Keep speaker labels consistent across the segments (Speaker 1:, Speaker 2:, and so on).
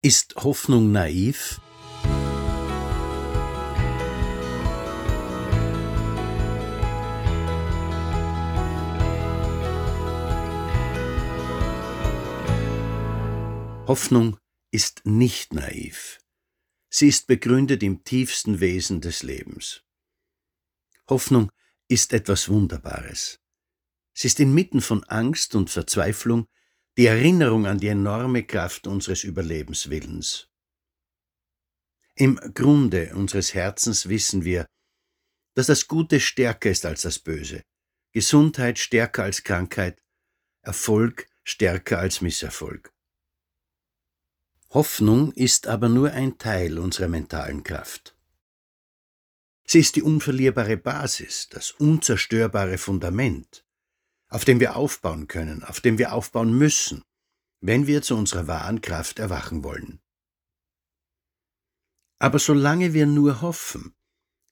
Speaker 1: Ist Hoffnung naiv? Hoffnung ist nicht naiv. Sie ist begründet im tiefsten Wesen des Lebens. Hoffnung ist etwas Wunderbares. Sie ist inmitten von Angst und Verzweiflung die Erinnerung an die enorme Kraft unseres Überlebenswillens. Im Grunde unseres Herzens wissen wir, dass das Gute stärker ist als das Böse, Gesundheit stärker als Krankheit, Erfolg stärker als Misserfolg. Hoffnung ist aber nur ein Teil unserer mentalen Kraft. Sie ist die unverlierbare Basis, das unzerstörbare Fundament, auf dem wir aufbauen können, auf dem wir aufbauen müssen, wenn wir zu unserer wahren Kraft erwachen wollen. Aber solange wir nur hoffen,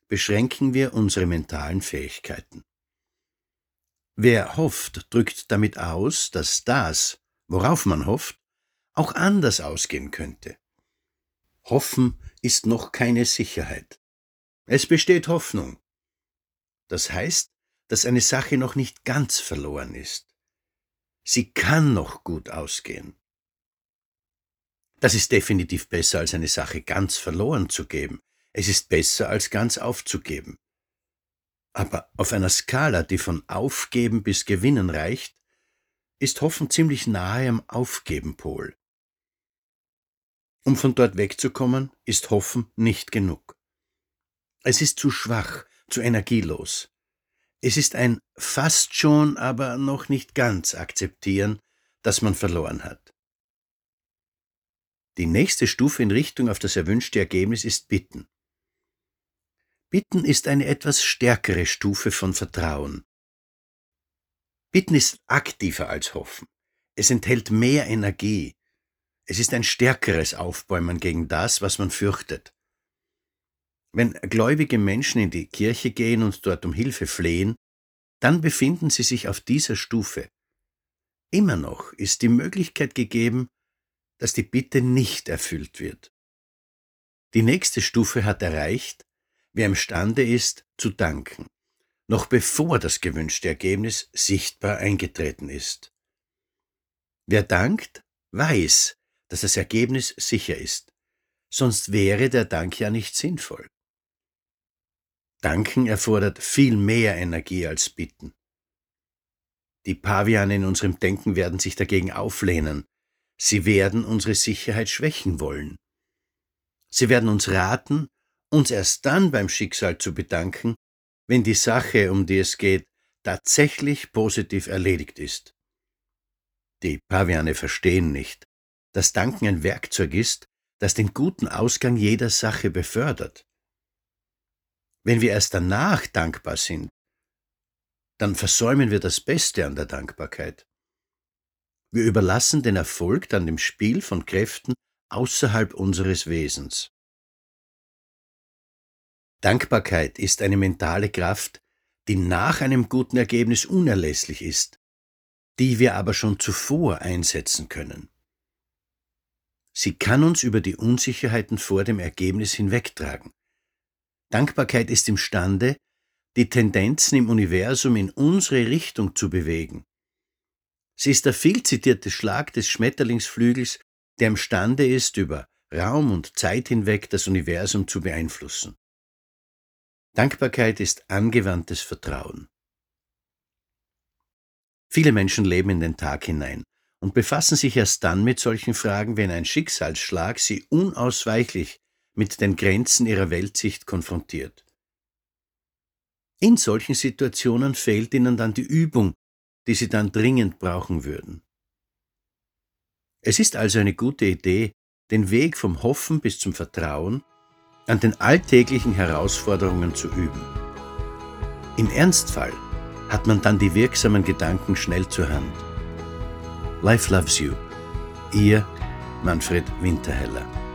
Speaker 1: beschränken wir unsere mentalen Fähigkeiten. Wer hofft, drückt damit aus, dass das, worauf man hofft, auch anders ausgehen könnte. Hoffen ist noch keine Sicherheit. Es besteht Hoffnung. Das heißt, dass eine Sache noch nicht ganz verloren ist. Sie kann noch gut ausgehen. Das ist definitiv besser, als eine Sache ganz verloren zu geben. Es ist besser, als ganz aufzugeben. Aber auf einer Skala, die von Aufgeben bis Gewinnen reicht, ist Hoffen ziemlich nahe am Aufgebenpol. Um von dort wegzukommen, ist Hoffen nicht genug. Es ist zu schwach, zu energielos. Es ist ein fast schon, aber noch nicht ganz akzeptieren, dass man verloren hat. Die nächste Stufe in Richtung auf das erwünschte Ergebnis ist Bitten. Bitten ist eine etwas stärkere Stufe von Vertrauen. Bitten ist aktiver als Hoffen. Es enthält mehr Energie. Es ist ein stärkeres Aufbäumen gegen das, was man fürchtet. Wenn gläubige Menschen in die Kirche gehen und dort um Hilfe flehen, dann befinden sie sich auf dieser Stufe. Immer noch ist die Möglichkeit gegeben, dass die Bitte nicht erfüllt wird. Die nächste Stufe hat erreicht, wer imstande ist, zu danken, noch bevor das gewünschte Ergebnis sichtbar eingetreten ist. Wer dankt, weiß, dass das Ergebnis sicher ist, sonst wäre der Dank ja nicht sinnvoll. Danken erfordert viel mehr Energie als Bitten. Die Paviane in unserem Denken werden sich dagegen auflehnen. Sie werden unsere Sicherheit schwächen wollen. Sie werden uns raten, uns erst dann beim Schicksal zu bedanken, wenn die Sache, um die es geht, tatsächlich positiv erledigt ist. Die Paviane verstehen nicht, dass Danken ein Werkzeug ist, das den guten Ausgang jeder Sache befördert. Wenn wir erst danach dankbar sind, dann versäumen wir das Beste an der Dankbarkeit. Wir überlassen den Erfolg dann dem Spiel von Kräften außerhalb unseres Wesens. Dankbarkeit ist eine mentale Kraft, die nach einem guten Ergebnis unerlässlich ist, die wir aber schon zuvor einsetzen können. Sie kann uns über die Unsicherheiten vor dem Ergebnis hinwegtragen. Dankbarkeit ist imstande, die Tendenzen im Universum in unsere Richtung zu bewegen. Sie ist der viel zitierte Schlag des Schmetterlingsflügels, der imstande ist, über Raum und Zeit hinweg das Universum zu beeinflussen. Dankbarkeit ist angewandtes Vertrauen. Viele Menschen leben in den Tag hinein und befassen sich erst dann mit solchen Fragen, wenn ein Schicksalsschlag sie unausweichlich mit den Grenzen ihrer Weltsicht konfrontiert. In solchen Situationen fehlt ihnen dann die Übung, die sie dann dringend brauchen würden. Es ist also eine gute Idee, den Weg vom Hoffen bis zum Vertrauen an den alltäglichen Herausforderungen zu üben. Im Ernstfall hat man dann die wirksamen Gedanken schnell zur Hand. Life loves you. Ihr Manfred Winterheller.